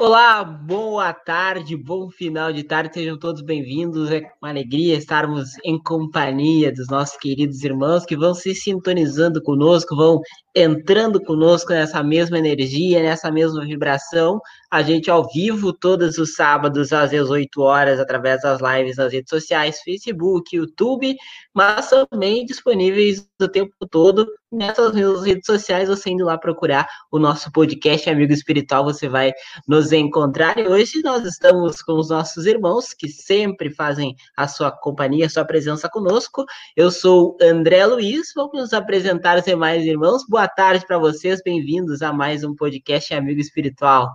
Olá, boa tarde, bom final de tarde, sejam todos bem-vindos. É uma alegria estarmos em companhia dos nossos queridos irmãos que vão se sintonizando conosco, vão entrando conosco nessa mesma energia, nessa mesma vibração. A gente ao vivo todos os sábados às 18 horas através das lives nas redes sociais, Facebook, YouTube, mas também disponíveis o tempo todo nessas mesmas redes sociais, você indo lá procurar o nosso podcast Amigo Espiritual, você vai nos encontrar. E hoje nós estamos com os nossos irmãos que sempre fazem a sua companhia, a sua presença conosco. Eu sou André Luiz, vamos nos apresentar os demais irmãos. Boa tarde para vocês, bem-vindos a mais um podcast Amigo Espiritual.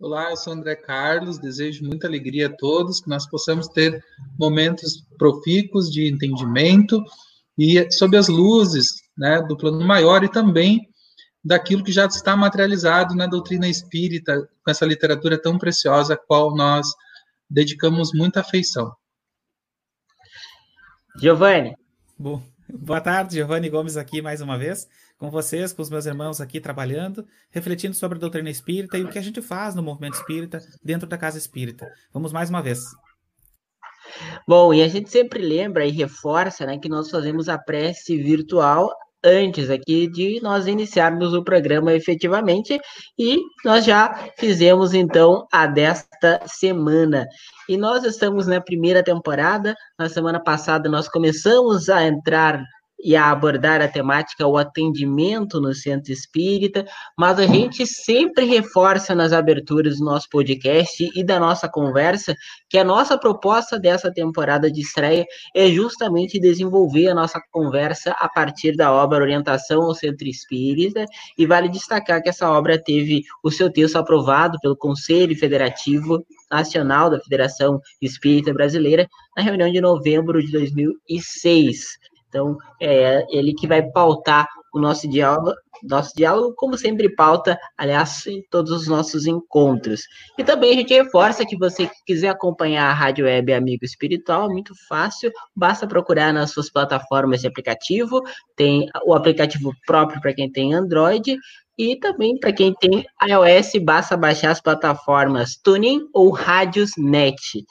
Olá, eu sou André Carlos, desejo muita alegria a todos, que nós possamos ter momentos profícuos de entendimento e sob as luzes né, do plano maior e também daquilo que já está materializado na doutrina espírita, com essa literatura tão preciosa, a qual nós dedicamos muita afeição. Giovanni. Bom, boa tarde, Giovanni Gomes aqui mais uma vez, com vocês, com os meus irmãos aqui trabalhando, refletindo sobre a doutrina espírita e o que a gente faz no movimento espírita dentro da casa espírita. Vamos mais uma vez. Bom, e a gente sempre lembra e reforça né, que nós fazemos a prece virtual antes aqui de nós iniciarmos o programa efetivamente e nós já fizemos então a desta semana. E nós estamos na primeira temporada. Na semana passada nós começamos a entrar e a abordar a temática o atendimento no centro espírita, mas a gente sempre reforça nas aberturas do nosso podcast e da nossa conversa que a nossa proposta dessa temporada de estreia é justamente desenvolver a nossa conversa a partir da obra Orientação ao Centro Espírita, e vale destacar que essa obra teve o seu texto aprovado pelo Conselho Federativo Nacional da Federação Espírita Brasileira na reunião de novembro de 2006. Então, é ele que vai pautar o nosso diálogo, nosso diálogo, como sempre pauta, aliás, em todos os nossos encontros. E também a gente reforça que você que quiser acompanhar a Rádio Web Amigo Espiritual, é muito fácil, basta procurar nas suas plataformas de aplicativo, tem o aplicativo próprio para quem tem Android, e também para quem tem iOS, basta baixar as plataformas Tuning ou Radiosnet.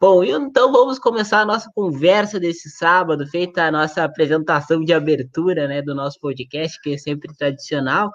Bom, então vamos começar a nossa conversa desse sábado, feita a nossa apresentação de abertura né, do nosso podcast, que é sempre tradicional,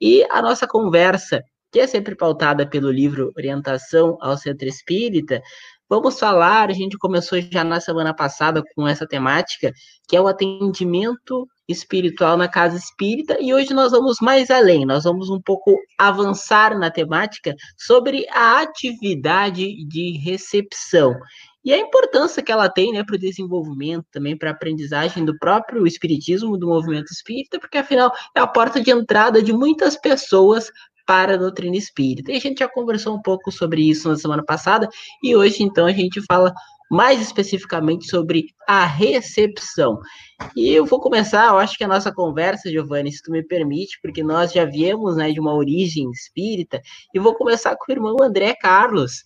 e a nossa conversa, que é sempre pautada pelo livro Orientação ao Centro Espírita, Vamos falar, a gente começou já na semana passada com essa temática, que é o atendimento espiritual na casa espírita, e hoje nós vamos mais além, nós vamos um pouco avançar na temática sobre a atividade de recepção. E a importância que ela tem né, para o desenvolvimento, também para a aprendizagem do próprio espiritismo, do movimento espírita, porque afinal é a porta de entrada de muitas pessoas para a doutrina espírita. E a gente já conversou um pouco sobre isso na semana passada, e hoje, então, a gente fala mais especificamente sobre a recepção. E eu vou começar, eu acho que a nossa conversa, Giovanni, se tu me permite, porque nós já viemos né, de uma origem espírita, e vou começar com o irmão André Carlos,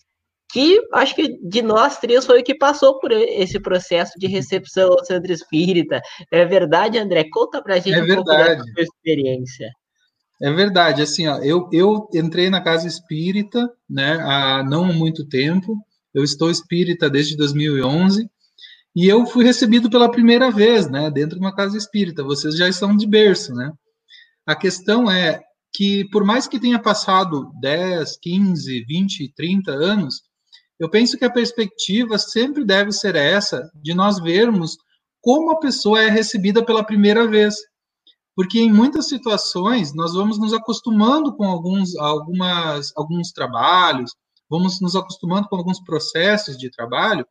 que acho que de nós três foi o que passou por esse processo de recepção ao centro espírita. É verdade, André? Conta pra gente é um pouco da sua experiência. É verdade, assim, ó, eu, eu entrei na casa espírita, né, há não muito tempo, eu estou espírita desde 2011, e eu fui recebido pela primeira vez, né, dentro de uma casa espírita, vocês já estão de berço, né. A questão é que, por mais que tenha passado 10, 15, 20, 30 anos, eu penso que a perspectiva sempre deve ser essa, de nós vermos como a pessoa é recebida pela primeira vez porque em muitas situações nós vamos nos acostumando com alguns, algumas, alguns trabalhos, vamos nos acostumando com alguns processos de trabalho,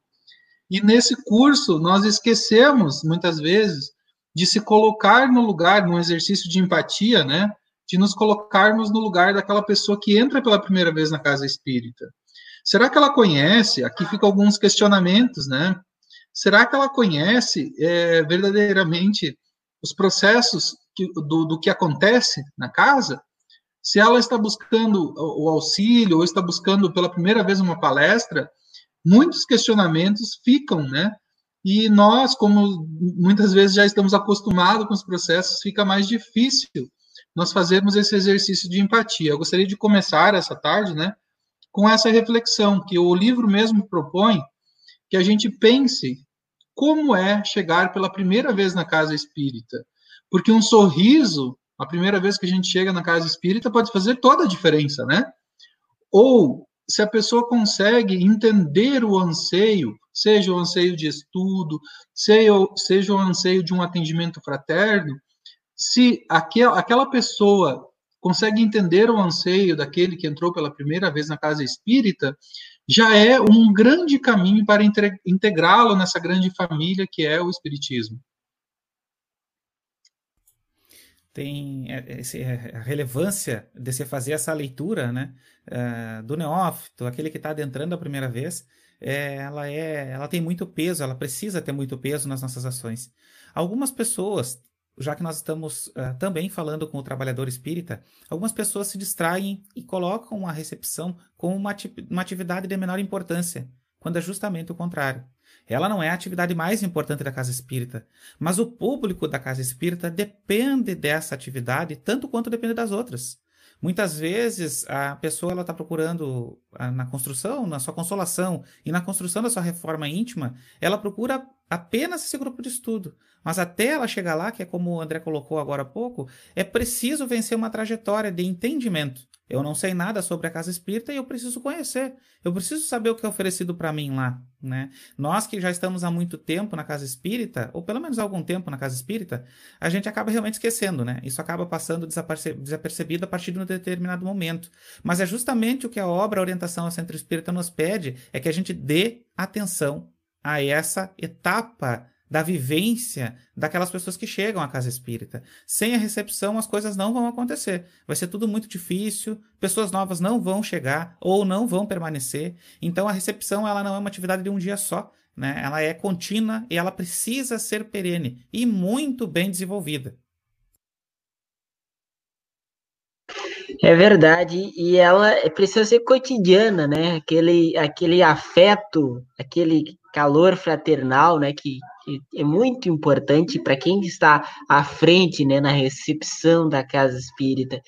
e nesse curso nós esquecemos, muitas vezes, de se colocar no lugar, num exercício de empatia, né? De nos colocarmos no lugar daquela pessoa que entra pela primeira vez na casa espírita. Será que ela conhece? Aqui ficam alguns questionamentos, né? Será que ela conhece é, verdadeiramente os processos que, do, do que acontece na casa, se ela está buscando o auxílio ou está buscando pela primeira vez uma palestra, muitos questionamentos ficam, né? E nós, como muitas vezes já estamos acostumados com os processos, fica mais difícil nós fazermos esse exercício de empatia. Eu gostaria de começar essa tarde, né, com essa reflexão que o livro mesmo propõe que a gente pense como é chegar pela primeira vez na casa espírita. Porque um sorriso, a primeira vez que a gente chega na casa espírita, pode fazer toda a diferença, né? Ou se a pessoa consegue entender o anseio, seja o anseio de estudo, seja, o anseio de um atendimento fraterno, se aquel, aquela pessoa consegue entender o anseio daquele que entrou pela primeira vez na casa espírita, já é um grande caminho para integrá-lo nessa grande família que é o espiritismo. Tem é, esse, é, a relevância de você fazer essa leitura né, uh, do neófito, aquele que está adentrando a primeira vez, é, ela, é, ela tem muito peso, ela precisa ter muito peso nas nossas ações. Algumas pessoas, já que nós estamos uh, também falando com o trabalhador espírita, algumas pessoas se distraem e colocam a recepção como uma, uma atividade de menor importância, quando é justamente o contrário. Ela não é a atividade mais importante da casa espírita, mas o público da casa espírita depende dessa atividade tanto quanto depende das outras. Muitas vezes a pessoa está procurando na construção, na sua consolação e na construção da sua reforma íntima, ela procura apenas esse grupo de estudo. Mas até ela chegar lá, que é como o André colocou agora há pouco, é preciso vencer uma trajetória de entendimento. Eu não sei nada sobre a casa espírita e eu preciso conhecer. Eu preciso saber o que é oferecido para mim lá, né? Nós que já estamos há muito tempo na casa espírita, ou pelo menos algum tempo na casa espírita, a gente acaba realmente esquecendo, né? Isso acaba passando desapercebido a partir de um determinado momento. Mas é justamente o que a obra a Orientação ao Centro Espírita nos pede, é que a gente dê atenção a essa etapa da vivência daquelas pessoas que chegam à casa espírita. Sem a recepção, as coisas não vão acontecer. Vai ser tudo muito difícil, pessoas novas não vão chegar ou não vão permanecer. Então, a recepção ela não é uma atividade de um dia só. Né? Ela é contínua e ela precisa ser perene e muito bem desenvolvida. É verdade, e ela precisa ser cotidiana, né? Aquele, aquele afeto, aquele calor fraternal, né? Que é muito importante para quem está à frente, né? Na recepção da casa espírita.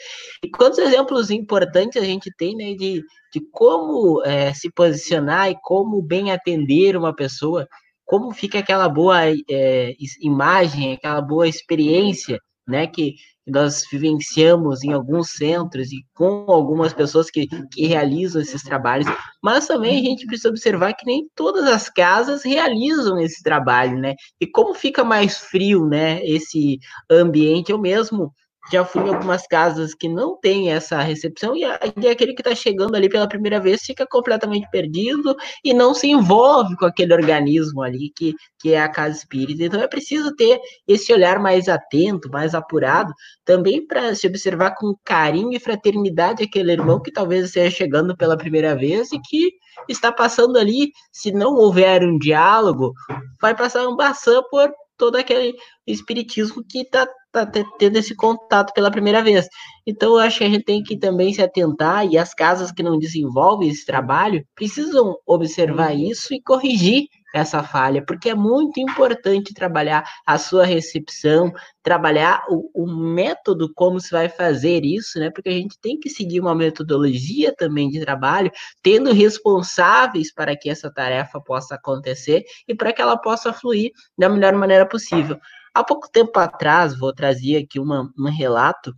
E quantos exemplos importantes a gente tem, né? De, de como é, se posicionar e como bem atender uma pessoa, como fica aquela boa é, imagem, aquela boa experiência, né? Que nós vivenciamos em alguns centros e com algumas pessoas que, que realizam esses trabalhos, mas também a gente precisa observar que nem todas as casas realizam esse trabalho, né? E como fica mais frio, né, esse ambiente, eu mesmo já fui em algumas casas que não tem essa recepção e, e aquele que está chegando ali pela primeira vez fica completamente perdido e não se envolve com aquele organismo ali que, que é a casa espírita. Então é preciso ter esse olhar mais atento, mais apurado, também para se observar com carinho e fraternidade aquele irmão que talvez esteja chegando pela primeira vez e que está passando ali, se não houver um diálogo, vai passar um baçã por todo aquele espiritismo que está tá tendo esse contato pela primeira vez. Então, eu acho que a gente tem que também se atentar, e as casas que não desenvolvem esse trabalho precisam observar isso e corrigir essa falha, porque é muito importante trabalhar a sua recepção, trabalhar o, o, método como se vai fazer isso, né? Porque a gente tem que seguir uma metodologia também de trabalho, tendo responsáveis para que essa tarefa possa acontecer e para que ela possa fluir da melhor maneira possível. Há pouco tempo atrás, vou trazer aqui uma, um relato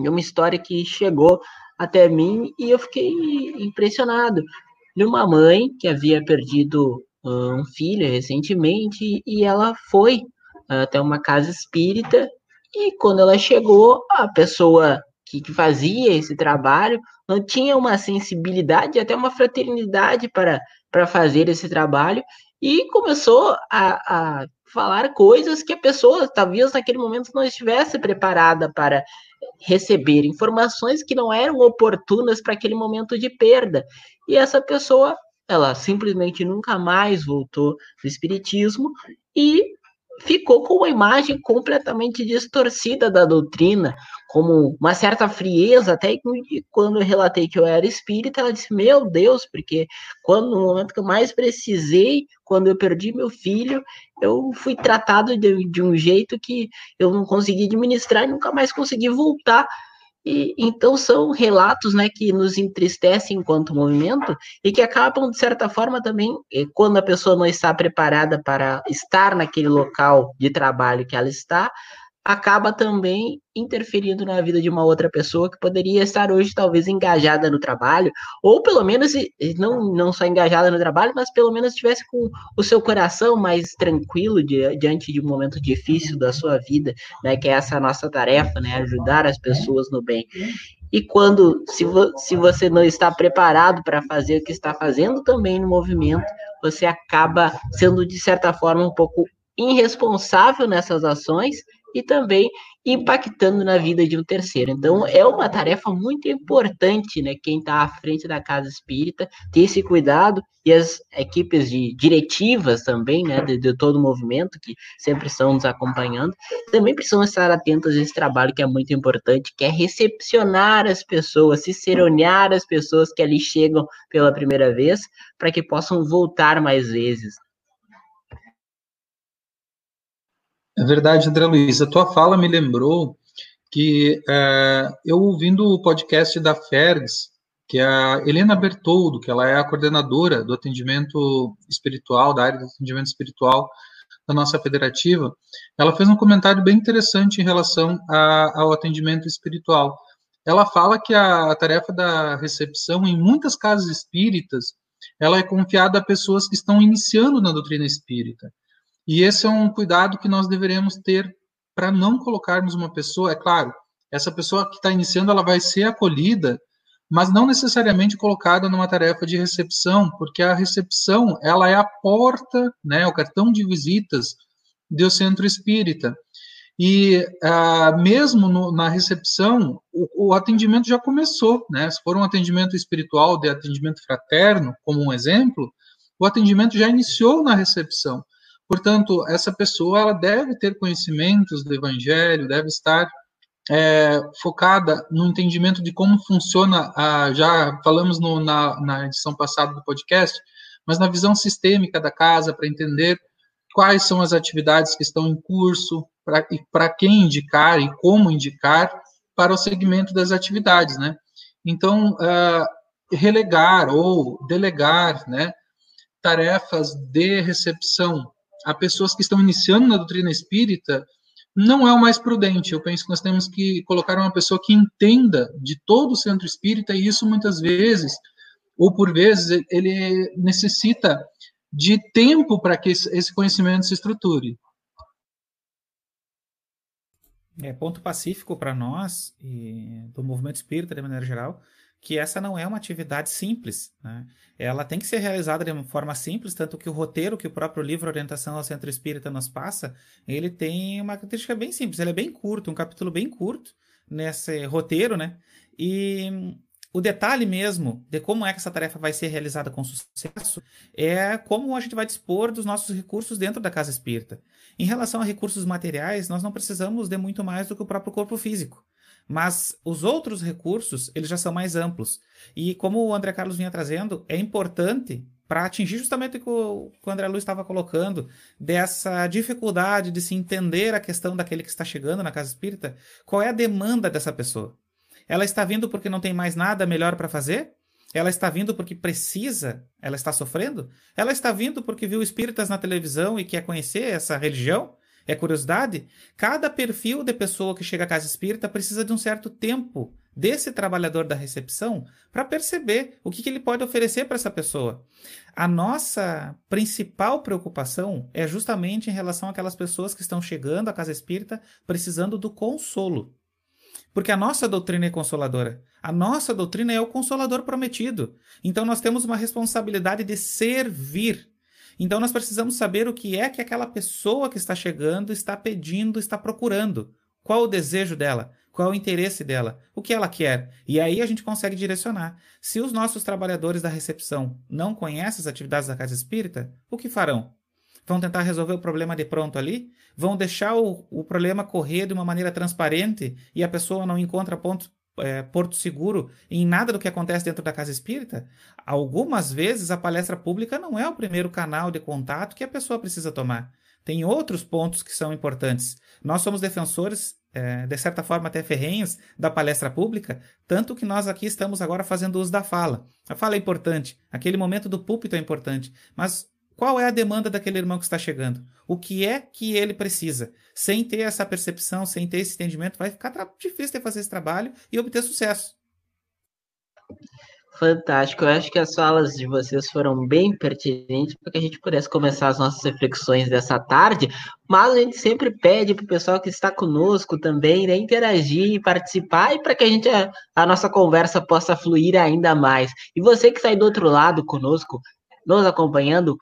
de uma história que chegou até mim e eu fiquei impressionado. De uma mãe que havia perdido um filho recentemente e ela foi até uma casa espírita. E quando ela chegou, a pessoa que, que fazia esse trabalho não tinha uma sensibilidade, até uma fraternidade para, para fazer esse trabalho. E começou a, a falar coisas que a pessoa talvez naquele momento não estivesse preparada para receber. Informações que não eram oportunas para aquele momento de perda. E essa pessoa, ela simplesmente nunca mais voltou do espiritismo e ficou com uma imagem completamente distorcida da doutrina, como uma certa frieza, até quando eu relatei que eu era espírita, ela disse, meu Deus, porque quando no momento que eu mais precisei, quando eu perdi meu filho, eu fui tratado de, de um jeito que eu não consegui administrar e nunca mais consegui voltar e, então são relatos né, que nos entristecem enquanto movimento e que acabam, de certa forma, também, eh, quando a pessoa não está preparada para estar naquele local de trabalho que ela está, acaba também interferindo na vida de uma outra pessoa que poderia estar hoje talvez engajada no trabalho, ou pelo menos não, não só engajada no trabalho, mas pelo menos estivesse com o seu coração mais tranquilo diante de um momento difícil da sua vida, né, que é essa nossa tarefa, né, ajudar as pessoas no bem. E quando, se, vo, se você não está preparado para fazer o que está fazendo também no movimento, você acaba sendo, de certa forma, um pouco irresponsável nessas ações e também impactando na vida de um terceiro. Então, é uma tarefa muito importante, né? Quem está à frente da casa espírita ter esse cuidado e as equipes de diretivas também, né? De, de todo o movimento que sempre estão nos acompanhando, também precisam estar atentos a esse trabalho que é muito importante, que é recepcionar as pessoas, ciceronear as pessoas que ali chegam pela primeira vez, para que possam voltar mais vezes. É verdade, André Luiz. A tua fala me lembrou que é, eu ouvindo o podcast da Fergs, que a Helena Bertoldo, que ela é a coordenadora do atendimento espiritual, da área do atendimento espiritual da nossa federativa, ela fez um comentário bem interessante em relação a, ao atendimento espiritual. Ela fala que a, a tarefa da recepção em muitas casas espíritas, ela é confiada a pessoas que estão iniciando na doutrina espírita. E esse é um cuidado que nós deveremos ter para não colocarmos uma pessoa, é claro, essa pessoa que está iniciando, ela vai ser acolhida, mas não necessariamente colocada numa tarefa de recepção, porque a recepção, ela é a porta, né, o cartão de visitas do centro espírita. E ah, mesmo no, na recepção, o, o, atendimento já começou, né? Se for um atendimento espiritual, de atendimento fraterno, como um exemplo, o atendimento já iniciou na recepção. Portanto, essa pessoa ela deve ter conhecimentos do Evangelho, deve estar é, focada no entendimento de como funciona, a, já falamos no, na, na edição passada do podcast, mas na visão sistêmica da casa, para entender quais são as atividades que estão em curso, para quem indicar e como indicar para o segmento das atividades, né? Então, uh, relegar ou delegar, né, tarefas de recepção a pessoas que estão iniciando na doutrina espírita, não é o mais prudente. Eu penso que nós temos que colocar uma pessoa que entenda de todo o centro espírita, e isso muitas vezes, ou por vezes, ele necessita de tempo para que esse conhecimento se estruture. É ponto pacífico para nós do movimento espírita de maneira geral que essa não é uma atividade simples. Né? Ela tem que ser realizada de uma forma simples, tanto que o roteiro que o próprio livro Orientação ao Centro Espírita nos passa, ele tem uma característica bem simples, ele é bem curto, um capítulo bem curto nesse roteiro, né? E o detalhe mesmo de como é que essa tarefa vai ser realizada com sucesso é como a gente vai dispor dos nossos recursos dentro da casa espírita. Em relação a recursos materiais, nós não precisamos de muito mais do que o próprio corpo físico. Mas os outros recursos, eles já são mais amplos. E como o André Carlos vinha trazendo, é importante para atingir justamente o que o André Luiz estava colocando, dessa dificuldade de se entender a questão daquele que está chegando na casa espírita, qual é a demanda dessa pessoa? Ela está vindo porque não tem mais nada melhor para fazer? Ela está vindo porque precisa? Ela está sofrendo? Ela está vindo porque viu espíritas na televisão e quer conhecer essa religião? É curiosidade? Cada perfil de pessoa que chega à casa espírita precisa de um certo tempo desse trabalhador da recepção para perceber o que, que ele pode oferecer para essa pessoa. A nossa principal preocupação é justamente em relação àquelas pessoas que estão chegando à casa espírita precisando do consolo. Porque a nossa doutrina é consoladora. A nossa doutrina é o consolador prometido. Então nós temos uma responsabilidade de servir então nós precisamos saber o que é que aquela pessoa que está chegando está pedindo, está procurando. Qual o desejo dela? Qual o interesse dela? O que ela quer? E aí a gente consegue direcionar. Se os nossos trabalhadores da recepção não conhecem as atividades da casa espírita, o que farão? Vão tentar resolver o problema de pronto ali? Vão deixar o, o problema correr de uma maneira transparente e a pessoa não encontra ponto, é, porto seguro em nada do que acontece dentro da casa espírita? Algumas vezes a palestra pública não é o primeiro canal de contato que a pessoa precisa tomar. Tem outros pontos que são importantes. Nós somos defensores é, de certa forma até ferrenhos, da palestra pública, tanto que nós aqui estamos agora fazendo uso da fala. A fala é importante, aquele momento do púlpito é importante, mas qual é a demanda daquele irmão que está chegando? O que é que ele precisa? Sem ter essa percepção, sem ter esse entendimento, vai ficar difícil de fazer esse trabalho e obter sucesso. Fantástico. Eu acho que as falas de vocês foram bem pertinentes para que a gente pudesse começar as nossas reflexões dessa tarde. Mas a gente sempre pede para o pessoal que está conosco também né, interagir participar e para que a gente a, a, nossa conversa possa fluir ainda mais. E você que está aí do outro lado conosco, nos acompanhando,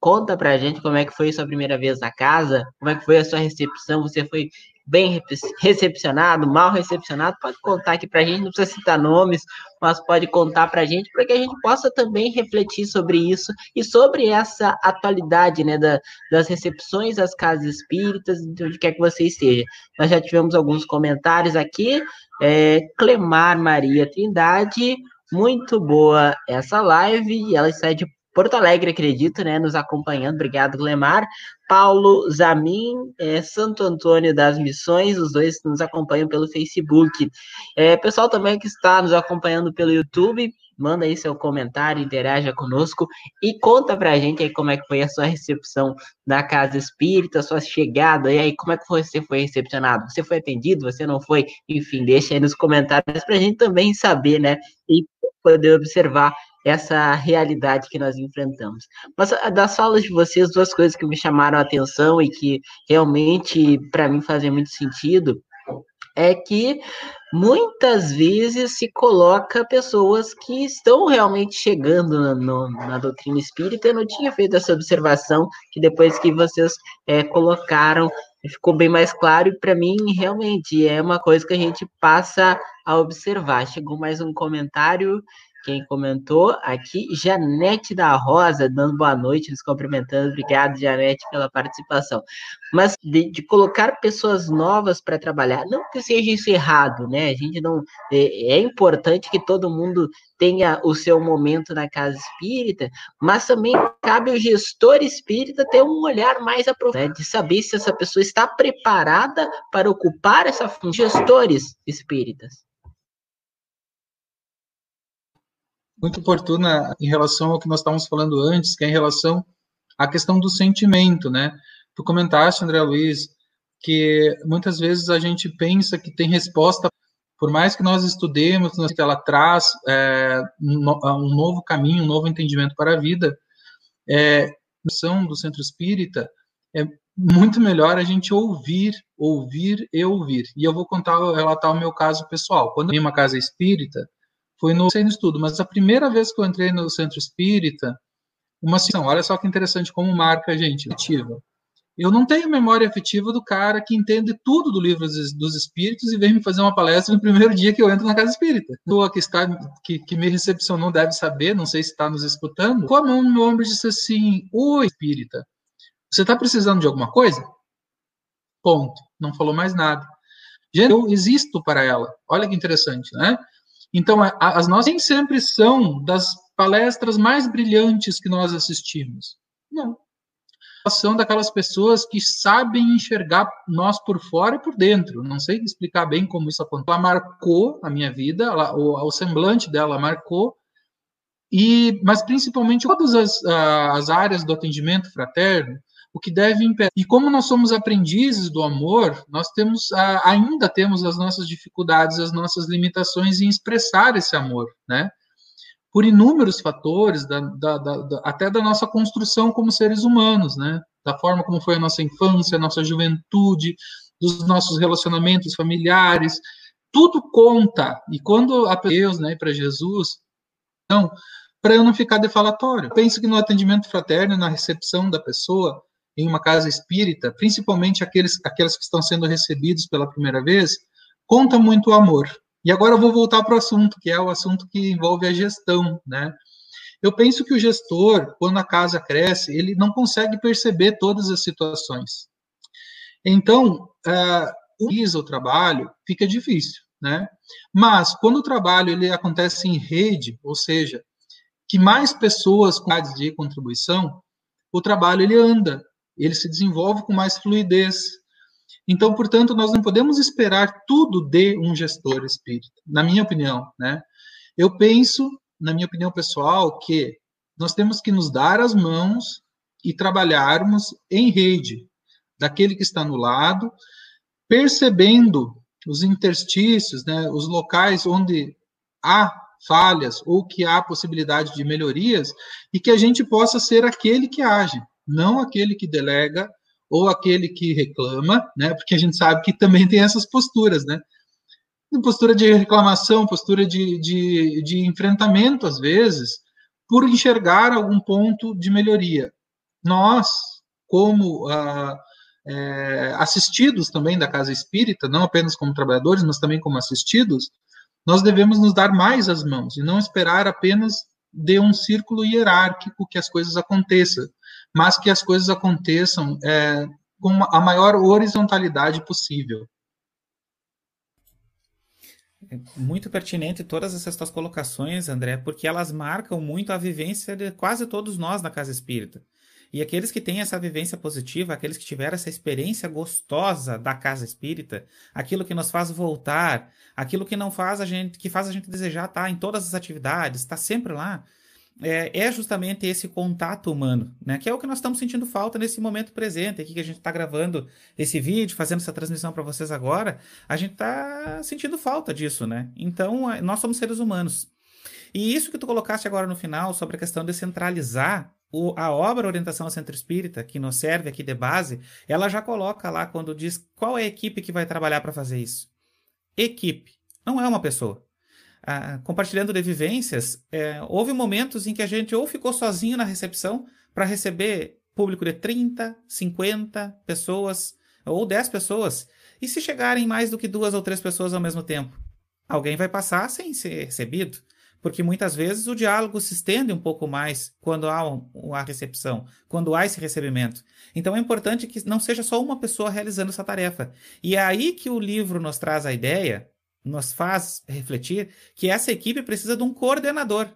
conta para a gente como é que foi sua primeira vez na casa, como é que foi a sua recepção, você foi bem recepcionado, mal recepcionado, pode contar aqui para a gente, não precisa citar nomes, mas pode contar para a gente, para que a gente possa também refletir sobre isso e sobre essa atualidade né, da, das recepções às casas espíritas, de onde quer que você esteja. Nós já tivemos alguns comentários aqui, é, Clemar Maria Trindade, muito boa essa live, ela sai de Porto Alegre, acredito, né, nos acompanhando. Obrigado, Glemar. Paulo Zamin, é, Santo Antônio das Missões, os dois nos acompanham pelo Facebook. É, pessoal também que está nos acompanhando pelo YouTube, manda aí seu comentário, interaja conosco e conta pra gente aí como é que foi a sua recepção na Casa Espírita, sua chegada, e aí como é que você foi recepcionado? Você foi atendido? Você não foi? Enfim, deixa aí nos comentários pra gente também saber, né, e poder observar essa realidade que nós enfrentamos. Mas ah, das falas de vocês, duas coisas que me chamaram a atenção e que realmente para mim fazem muito sentido é que muitas vezes se coloca pessoas que estão realmente chegando no, na doutrina espírita. Eu não tinha feito essa observação que depois que vocês é, colocaram ficou bem mais claro e para mim realmente é uma coisa que a gente passa a observar. Chegou mais um comentário quem comentou aqui, Janete da Rosa, dando boa noite, nos cumprimentando. Obrigado, Janete, pela participação. Mas de, de colocar pessoas novas para trabalhar, não que seja isso errado, né? A gente não. É, é, importante que todo mundo tenha o seu momento na casa espírita, mas também cabe ao gestor espírita ter um olhar mais aprofundo, né? de saber se essa pessoa está preparada para ocupar essa função. Gestores espíritas. Muito oportuna em relação ao que nós estávamos falando antes, que é em relação à questão do sentimento, né? Tu comentaste, André Luiz, que muitas vezes a gente pensa que tem resposta, por mais que nós estudemos, ela traz é, um novo caminho, um novo entendimento para a vida. É, missão do centro espírita é muito melhor a gente ouvir, ouvir e ouvir. E eu vou contar, relatar o meu caso pessoal. Quando eu em uma casa espírita, foi no centro estudo, mas a primeira vez que eu entrei no centro espírita, uma situação, olha só que interessante como marca a gente, ativa. Eu não tenho memória afetiva do cara que entende tudo do livro dos espíritos e vem me fazer uma palestra no primeiro dia que eu entro na casa espírita. A pessoa que, está, que, que me recepcionou deve saber, não sei se está nos escutando, com a mão no meu ombro disse assim: Oi, espírita, você está precisando de alguma coisa? Ponto. Não falou mais nada. Gente, eu existo para ela. Olha que interessante, né? Então, as nossas nem sempre são das palestras mais brilhantes que nós assistimos. Não. São daquelas pessoas que sabem enxergar nós por fora e por dentro. Não sei explicar bem como isso aconteceu. Ela marcou a minha vida, ela, o, o semblante dela marcou, e, mas principalmente todas as, as áreas do atendimento fraterno, o que deve impedir. E como nós somos aprendizes do amor, nós temos ainda temos as nossas dificuldades, as nossas limitações em expressar esse amor, né? Por inúmeros fatores, da, da, da, até da nossa construção como seres humanos, né? Da forma como foi a nossa infância, a nossa juventude, dos nossos relacionamentos familiares, tudo conta. E quando a Deus, né, para Jesus, então, para eu não ficar defalatório. Penso que no atendimento fraterno, na recepção da pessoa, em uma casa espírita, principalmente aqueles, aqueles que estão sendo recebidos pela primeira vez, conta muito o amor. E agora eu vou voltar para o assunto, que é o assunto que envolve a gestão, né? Eu penso que o gestor, quando a casa cresce, ele não consegue perceber todas as situações. Então, uh, o trabalho fica difícil, né? Mas quando o trabalho ele acontece em rede, ou seja, que mais pessoas com de contribuição, o trabalho ele anda, ele se desenvolve com mais fluidez. Então, portanto, nós não podemos esperar tudo de um gestor espírita, na minha opinião, né? Eu penso, na minha opinião pessoal, que nós temos que nos dar as mãos e trabalharmos em rede, daquele que está no lado, percebendo os interstícios, né, os locais onde há falhas ou que há possibilidade de melhorias e que a gente possa ser aquele que age, não aquele que delega ou aquele que reclama, né? Porque a gente sabe que também tem essas posturas, né? Postura de reclamação, postura de, de, de enfrentamento, às vezes, por enxergar algum ponto de melhoria. Nós, como ah, é, assistidos também da casa espírita, não apenas como trabalhadores, mas também como assistidos, nós devemos nos dar mais as mãos e não esperar apenas de um círculo hierárquico que as coisas aconteçam, mas que as coisas aconteçam é, com a maior horizontalidade possível. É muito pertinente todas essas tuas colocações, André, porque elas marcam muito a vivência de quase todos nós na casa espírita. E aqueles que têm essa vivência positiva, aqueles que tiveram essa experiência gostosa da casa espírita, aquilo que nos faz voltar, aquilo que não faz a gente, que faz a gente desejar estar em todas as atividades, estar sempre lá, é, é, justamente esse contato humano, né? Que é o que nós estamos sentindo falta nesse momento presente, aqui que a gente está gravando esse vídeo, fazendo essa transmissão para vocês agora, a gente está sentindo falta disso, né? Então, nós somos seres humanos. E isso que tu colocaste agora no final sobre a questão de centralizar o, a obra Orientação ao Centro Espírita, que nos serve aqui de base, ela já coloca lá quando diz qual é a equipe que vai trabalhar para fazer isso. Equipe, não é uma pessoa. Ah, compartilhando de vivências, é, houve momentos em que a gente ou ficou sozinho na recepção para receber público de 30, 50 pessoas ou 10 pessoas, e se chegarem mais do que duas ou três pessoas ao mesmo tempo, alguém vai passar sem ser recebido porque muitas vezes o diálogo se estende um pouco mais quando há a recepção, quando há esse recebimento. Então é importante que não seja só uma pessoa realizando essa tarefa. E é aí que o livro nos traz a ideia, nos faz refletir que essa equipe precisa de um coordenador.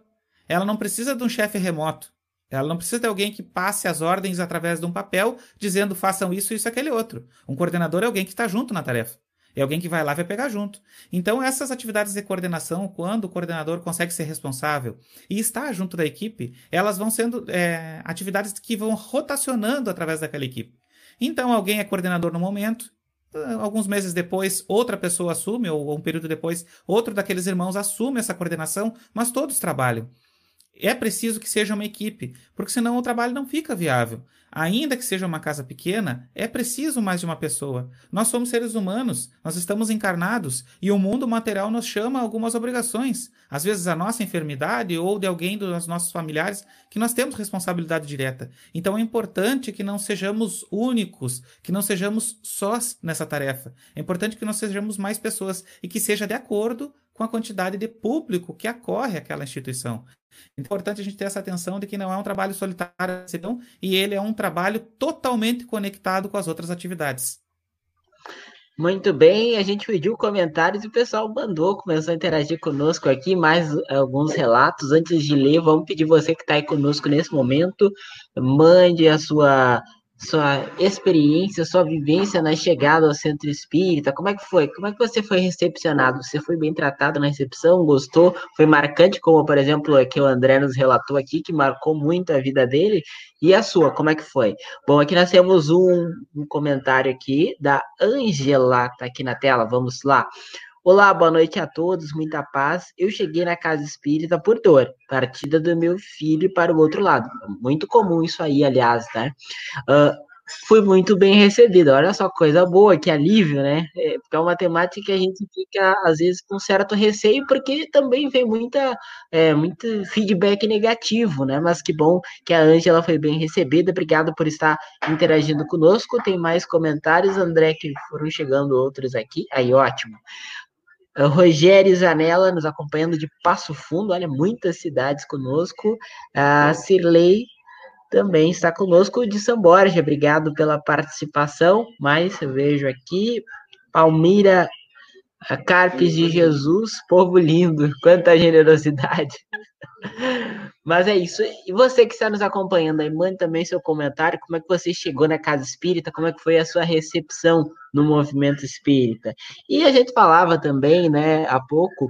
Ela não precisa de um chefe remoto. Ela não precisa de alguém que passe as ordens através de um papel dizendo façam isso, isso, aquele outro. Um coordenador é alguém que está junto na tarefa. É alguém que vai lá e vai pegar junto. Então, essas atividades de coordenação, quando o coordenador consegue ser responsável e está junto da equipe, elas vão sendo é, atividades que vão rotacionando através daquela equipe. Então, alguém é coordenador no momento, alguns meses depois, outra pessoa assume, ou um período depois, outro daqueles irmãos assume essa coordenação, mas todos trabalham. É preciso que seja uma equipe, porque senão o trabalho não fica viável. Ainda que seja uma casa pequena, é preciso mais de uma pessoa. Nós somos seres humanos, nós estamos encarnados e o mundo material nos chama a algumas obrigações. Às vezes a nossa enfermidade ou de alguém dos nossos familiares que nós temos responsabilidade direta. Então é importante que não sejamos únicos, que não sejamos sós nessa tarefa. É importante que nós sejamos mais pessoas e que seja de acordo com a quantidade de público que acorre àquela instituição. Importante a gente ter essa atenção de que não é um trabalho solitário e ele é um trabalho totalmente conectado com as outras atividades. Muito bem, a gente pediu comentários e o pessoal mandou, começou a interagir conosco aqui, mais alguns relatos. Antes de ler, vamos pedir você que está aí conosco nesse momento, mande a sua sua experiência, sua vivência na chegada ao centro espírita, como é que foi? Como é que você foi recepcionado? Você foi bem tratado na recepção? Gostou? Foi marcante, como por exemplo, que o André nos relatou aqui, que marcou muito a vida dele? E a sua, como é que foi? Bom, aqui nós temos um, um comentário aqui da Angela, tá aqui na tela, vamos lá. Olá, boa noite a todos, muita paz. Eu cheguei na casa espírita por dor, partida do meu filho para o outro lado. Muito comum isso aí, aliás, né? Uh, fui muito bem recebida. Olha só, coisa boa, que alívio, né? É, é uma temática que a gente fica, às vezes, com certo receio, porque também vem muita, é, muito feedback negativo, né? Mas que bom que a Ângela foi bem recebida. Obrigado por estar interagindo conosco. Tem mais comentários, André, que foram chegando outros aqui. Aí, ótimo. Rogério Zanella nos acompanhando de Passo Fundo, olha, muitas cidades conosco. A Cirlei também está conosco de São Borja, obrigado pela participação. Mais eu vejo aqui, Palmira Carpes de Jesus, povo lindo, quanta generosidade. Mas é isso. E você que está nos acompanhando aí, mande também seu comentário. Como é que você chegou na casa espírita? Como é que foi a sua recepção no movimento espírita? E a gente falava também, né, há pouco,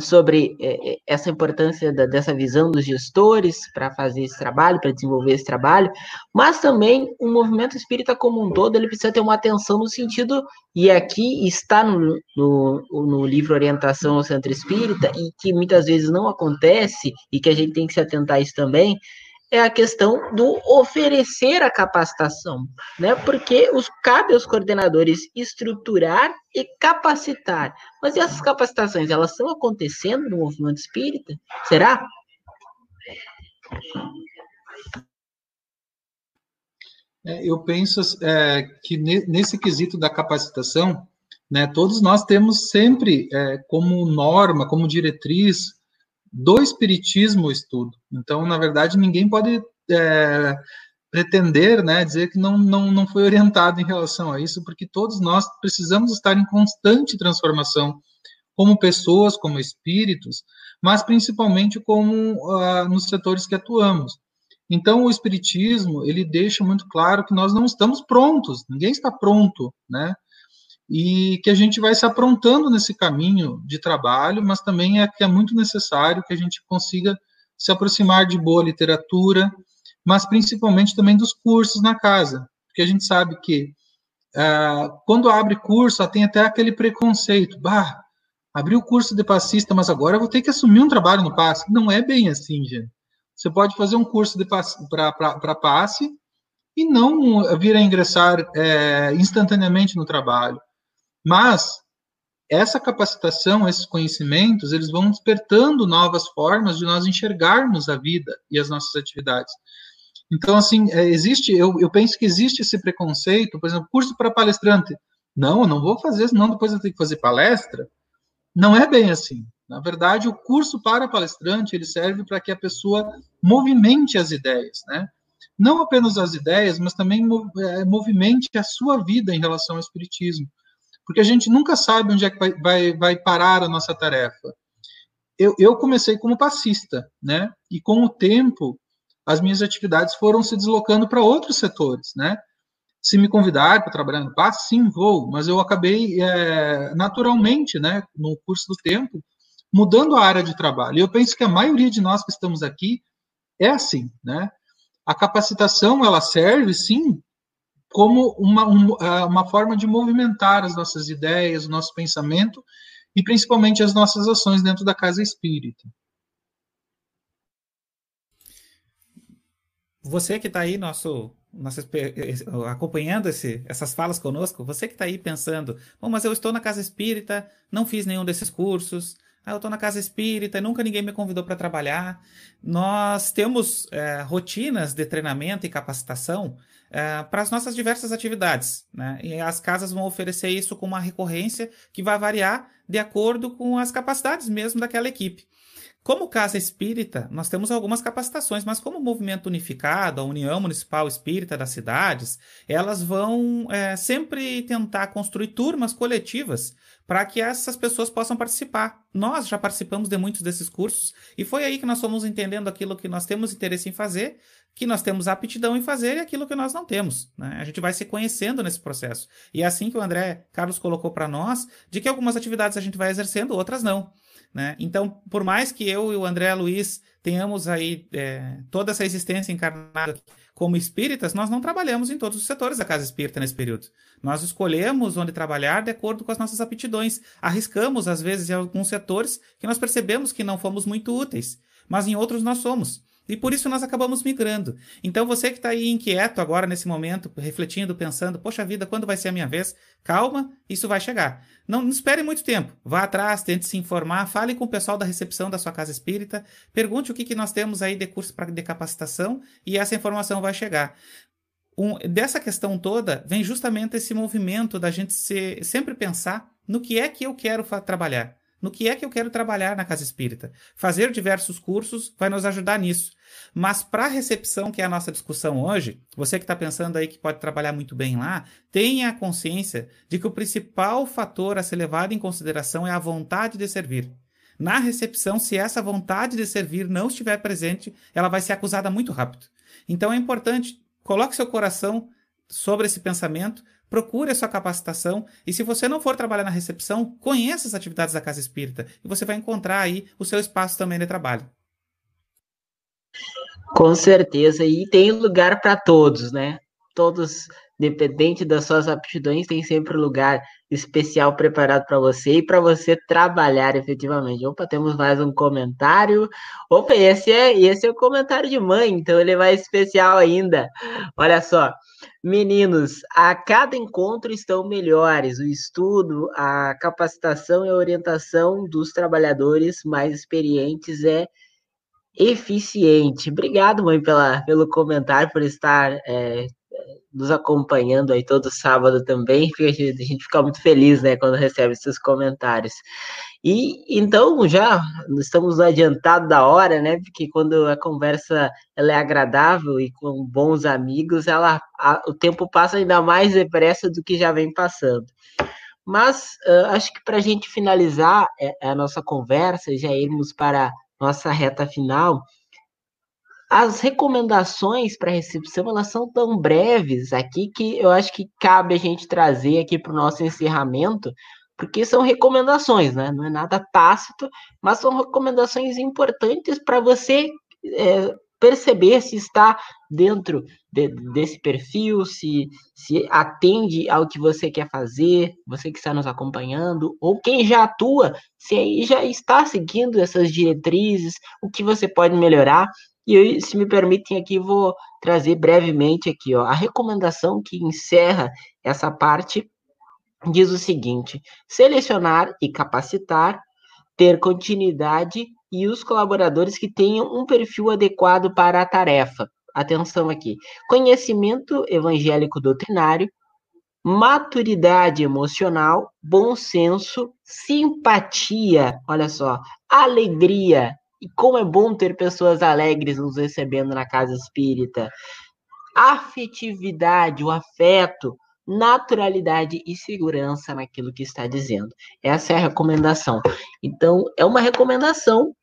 sobre é, é, essa importância da, dessa visão dos gestores para fazer esse trabalho, para desenvolver esse trabalho, mas também o movimento espírita como um todo, ele precisa ter uma atenção no sentido, e aqui está no, no, no livro Orientação ao Centro Espírita, e que muitas vezes não acontece, e que a gente tem que se atentar a isso também, é a questão do oferecer a capacitação, né? Porque os, cabe aos coordenadores estruturar e capacitar. Mas essas capacitações, elas estão acontecendo no movimento espírita? Será? É, eu penso é, que nesse quesito da capacitação, né, todos nós temos sempre é, como norma, como diretriz, do espiritismo o estudo. Então, na verdade, ninguém pode é, pretender, né, dizer que não, não, não foi orientado em relação a isso, porque todos nós precisamos estar em constante transformação, como pessoas, como espíritos, mas principalmente como uh, nos setores que atuamos. Então, o espiritismo ele deixa muito claro que nós não estamos prontos, ninguém está pronto, né? E que a gente vai se aprontando nesse caminho de trabalho, mas também é que é muito necessário que a gente consiga se aproximar de boa literatura, mas principalmente também dos cursos na casa, porque a gente sabe que uh, quando abre curso, tem até aquele preconceito, bah, abri o curso de passista, mas agora eu vou ter que assumir um trabalho no passe. Não é bem assim, gente. Você pode fazer um curso para passe e não vir a ingressar é, instantaneamente no trabalho. Mas essa capacitação, esses conhecimentos, eles vão despertando novas formas de nós enxergarmos a vida e as nossas atividades. Então, assim, é, existe, eu, eu penso que existe esse preconceito, por exemplo, curso para palestrante. Não, eu não vou fazer, senão depois eu tenho que fazer palestra. Não é bem assim. Na verdade, o curso para palestrante, ele serve para que a pessoa movimente as ideias, né? Não apenas as ideias, mas também é, movimente a sua vida em relação ao espiritismo porque a gente nunca sabe onde é que vai, vai, vai parar a nossa tarefa. Eu, eu comecei como passista, né? E com o tempo, as minhas atividades foram se deslocando para outros setores, né? Se me convidar para trabalhar no passe, sim, vou, mas eu acabei é, naturalmente, né, no curso do tempo, mudando a área de trabalho. E eu penso que a maioria de nós que estamos aqui é assim, né? A capacitação, ela serve, sim, como uma, é, uma forma de movimentar as nossas ideias, o nosso pensamento e principalmente as nossas ações dentro da casa espírita. Você que está aí, nosso, nosso, acompanhando esse, essas falas conosco, você que está aí pensando, bom, mas eu estou na casa espírita, não fiz nenhum desses cursos, ah, eu estou na casa espírita nunca ninguém me convidou para trabalhar. Nós temos é, rotinas de treinamento e capacitação é, para as nossas diversas atividades. Né? E as casas vão oferecer isso com uma recorrência que vai variar de acordo com as capacidades mesmo daquela equipe. Como Casa Espírita, nós temos algumas capacitações, mas como movimento unificado, a União Municipal Espírita das cidades, elas vão é, sempre tentar construir turmas coletivas para que essas pessoas possam participar. Nós já participamos de muitos desses cursos e foi aí que nós fomos entendendo aquilo que nós temos interesse em fazer, que nós temos aptidão em fazer e aquilo que nós não temos. Né? A gente vai se conhecendo nesse processo. E é assim que o André Carlos colocou para nós, de que algumas atividades a gente vai exercendo, outras não. Né? Então, por mais que eu e o André Luiz tenhamos aí é, toda essa existência encarnada como espíritas, nós não trabalhamos em todos os setores da casa espírita nesse período. Nós escolhemos onde trabalhar de acordo com as nossas aptidões. Arriscamos, às vezes, em alguns setores que nós percebemos que não fomos muito úteis, mas em outros nós somos. E por isso nós acabamos migrando. Então você que está aí inquieto agora nesse momento, refletindo, pensando, poxa vida, quando vai ser a minha vez? Calma, isso vai chegar. Não, não espere muito tempo. Vá atrás, tente se informar, fale com o pessoal da recepção da sua casa espírita, pergunte o que, que nós temos aí de curso para de capacitação e essa informação vai chegar. Um, dessa questão toda vem justamente esse movimento da gente se, sempre pensar no que é que eu quero trabalhar. No que é que eu quero trabalhar na casa espírita? Fazer diversos cursos vai nos ajudar nisso. Mas para a recepção, que é a nossa discussão hoje, você que está pensando aí que pode trabalhar muito bem lá, tenha a consciência de que o principal fator a ser levado em consideração é a vontade de servir. Na recepção, se essa vontade de servir não estiver presente, ela vai ser acusada muito rápido. Então é importante, coloque seu coração sobre esse pensamento, procure a sua capacitação e se você não for trabalhar na recepção, conheça as atividades da Casa Espírita e você vai encontrar aí o seu espaço também de trabalho. Com certeza, e tem lugar para todos, né? Todos, dependente das suas aptidões, tem sempre lugar especial preparado para você e para você trabalhar efetivamente. Opa, temos mais um comentário. Opa, esse é, esse é o comentário de mãe, então ele vai especial ainda. Olha só. Meninos, a cada encontro estão melhores. O estudo, a capacitação e a orientação dos trabalhadores mais experientes é eficiente. Obrigado, mãe, pela, pelo comentário, por estar é, nos acompanhando aí todo sábado também. A gente, a fica muito feliz, né, quando recebe esses comentários. E então já estamos adiantado da hora, né? Porque quando a conversa ela é agradável e com bons amigos, ela a, o tempo passa ainda mais depressa do que já vem passando. Mas uh, acho que para a gente finalizar é, a nossa conversa, já irmos para nossa reta final, as recomendações para recepção elas são tão breves aqui que eu acho que cabe a gente trazer aqui para o nosso encerramento, porque são recomendações, né? Não é nada tácito, mas são recomendações importantes para você é, perceber se está dentro de, desse perfil, se, se atende ao que você quer fazer, você que está nos acompanhando, ou quem já atua, se aí já está seguindo essas diretrizes, o que você pode melhorar. E eu, se me permitem aqui, vou trazer brevemente aqui, ó, a recomendação que encerra essa parte diz o seguinte: selecionar e capacitar, ter continuidade e os colaboradores que tenham um perfil adequado para a tarefa. Atenção aqui: conhecimento evangélico doutrinário, maturidade emocional, bom senso, simpatia, olha só, alegria, e como é bom ter pessoas alegres nos recebendo na casa espírita. Afetividade, o afeto, naturalidade e segurança naquilo que está dizendo. Essa é a recomendação. Então, é uma recomendação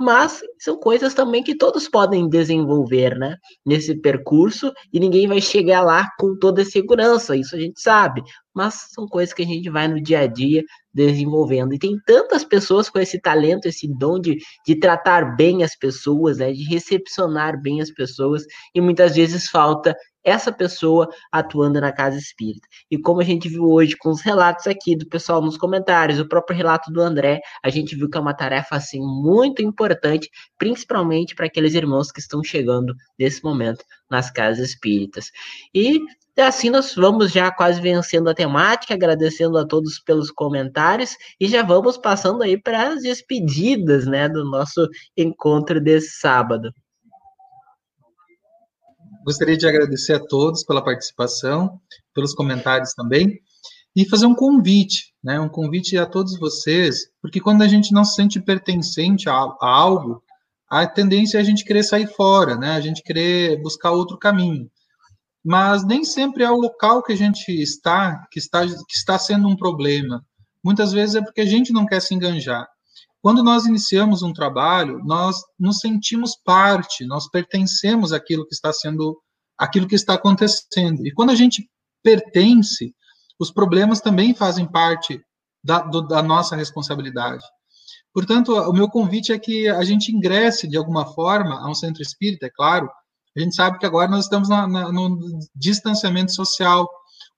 mas são coisas também que todos podem desenvolver, né? Nesse percurso, e ninguém vai chegar lá com toda segurança, isso a gente sabe, mas são coisas que a gente vai no dia a dia desenvolvendo. E tem tantas pessoas com esse talento, esse dom de, de tratar bem as pessoas, né? de recepcionar bem as pessoas, e muitas vezes falta essa pessoa atuando na casa espírita. E como a gente viu hoje com os relatos aqui do pessoal nos comentários, o próprio relato do André, a gente viu que é uma tarefa assim muito importante, principalmente para aqueles irmãos que estão chegando nesse momento nas casas espíritas. E assim nós vamos já quase vencendo a temática, agradecendo a todos pelos comentários e já vamos passando aí para as despedidas, né, do nosso encontro desse sábado. Gostaria de agradecer a todos pela participação, pelos comentários também, e fazer um convite, né? Um convite a todos vocês, porque quando a gente não se sente pertencente a, a algo, a tendência é a gente querer sair fora, né? A gente querer buscar outro caminho. Mas nem sempre é o local que a gente está que está que está sendo um problema. Muitas vezes é porque a gente não quer se enganjar. Quando nós iniciamos um trabalho, nós nos sentimos parte, nós pertencemos àquilo que está sendo, aquilo que está acontecendo. E quando a gente pertence, os problemas também fazem parte da, do, da nossa responsabilidade. Portanto, o meu convite é que a gente ingresse de alguma forma a um centro espírita, é claro. A gente sabe que agora nós estamos na, na, no distanciamento social,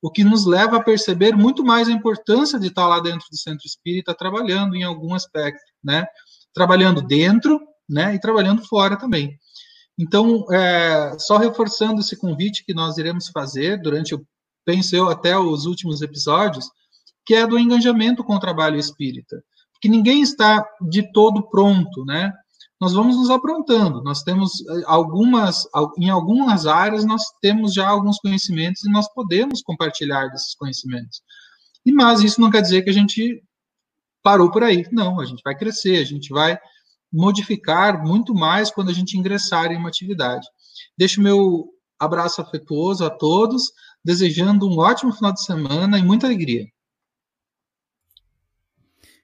o que nos leva a perceber muito mais a importância de estar lá dentro do centro espírita trabalhando em algum aspecto, né? Trabalhando dentro, né? E trabalhando fora também. Então, é, só reforçando esse convite que nós iremos fazer durante, eu penso eu, até os últimos episódios, que é do engajamento com o trabalho espírita. Porque ninguém está de todo pronto, né? Nós vamos nos aprontando. Nós temos eh, algumas, em algumas áreas, nós temos já alguns conhecimentos e nós podemos compartilhar desses conhecimentos. E mas isso não quer dizer que a gente parou por aí. Não, a gente vai crescer, a gente vai modificar muito mais quando a gente ingressar em uma atividade. Deixo meu abraço afetuoso a todos, desejando um ótimo final de semana e muita alegria.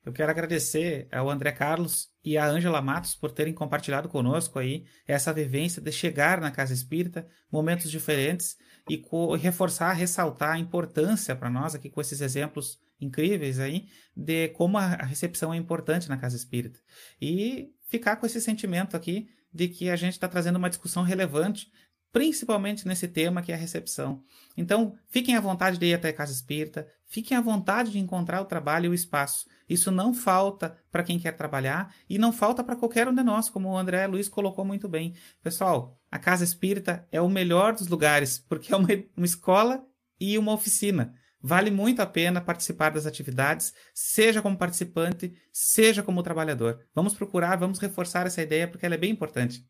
Eu quero agradecer ao André Carlos e à Ângela Matos por terem compartilhado conosco aí essa vivência de chegar na casa espírita, momentos diferentes e reforçar, ressaltar a importância para nós aqui com esses exemplos incríveis aí de como a recepção é importante na casa espírita. E ficar com esse sentimento aqui de que a gente está trazendo uma discussão relevante principalmente nesse tema que é a recepção. Então, fiquem à vontade de ir até a casa espírita, fiquem à vontade de encontrar o trabalho e o espaço. Isso não falta para quem quer trabalhar e não falta para qualquer um de nós, como o André Luiz colocou muito bem. Pessoal, a casa espírita é o melhor dos lugares, porque é uma, uma escola e uma oficina. Vale muito a pena participar das atividades, seja como participante, seja como trabalhador. Vamos procurar, vamos reforçar essa ideia, porque ela é bem importante.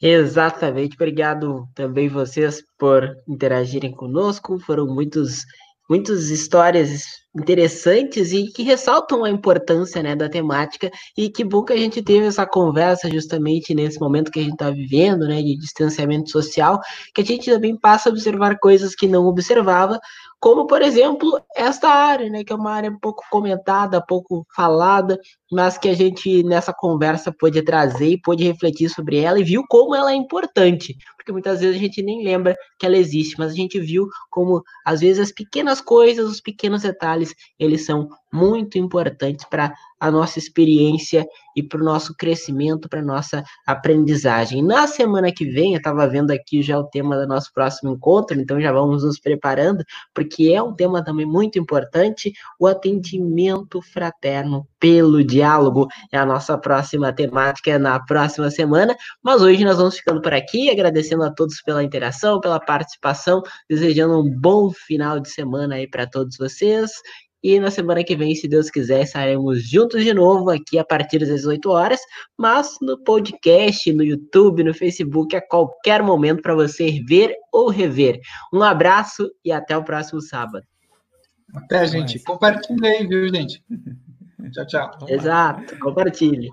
Exatamente. Obrigado também vocês por interagirem conosco. Foram muitos, muitas histórias interessantes e que ressaltam a importância né, da temática. E que bom que a gente teve essa conversa justamente nesse momento que a gente está vivendo, né, de distanciamento social, que a gente também passa a observar coisas que não observava, como por exemplo esta área, né, que é uma área pouco comentada, pouco falada, mas que a gente nessa conversa pôde trazer e pôde refletir sobre ela e viu como ela é importante, porque muitas vezes a gente nem lembra que ela existe, mas a gente viu como às vezes as pequenas coisas, os pequenos detalhes, eles são muito importantes para a nossa experiência e para o nosso crescimento, para a nossa aprendizagem. Na semana que vem, eu estava vendo aqui já o tema do nosso próximo encontro, então já vamos nos preparando, porque é um tema também muito importante, o atendimento fraterno pelo diálogo. É a nossa próxima temática na próxima semana, mas hoje nós vamos ficando por aqui, agradecendo a todos pela interação, pela participação, desejando um bom final de semana aí para todos vocês e na semana que vem, se Deus quiser, estaremos juntos de novo aqui a partir das 18 horas, mas no podcast, no YouTube, no Facebook, a qualquer momento para você ver ou rever. Um abraço e até o próximo sábado. Até, gente. Compartilhe aí, viu, gente? Tchau, tchau. Exato, compartilhe.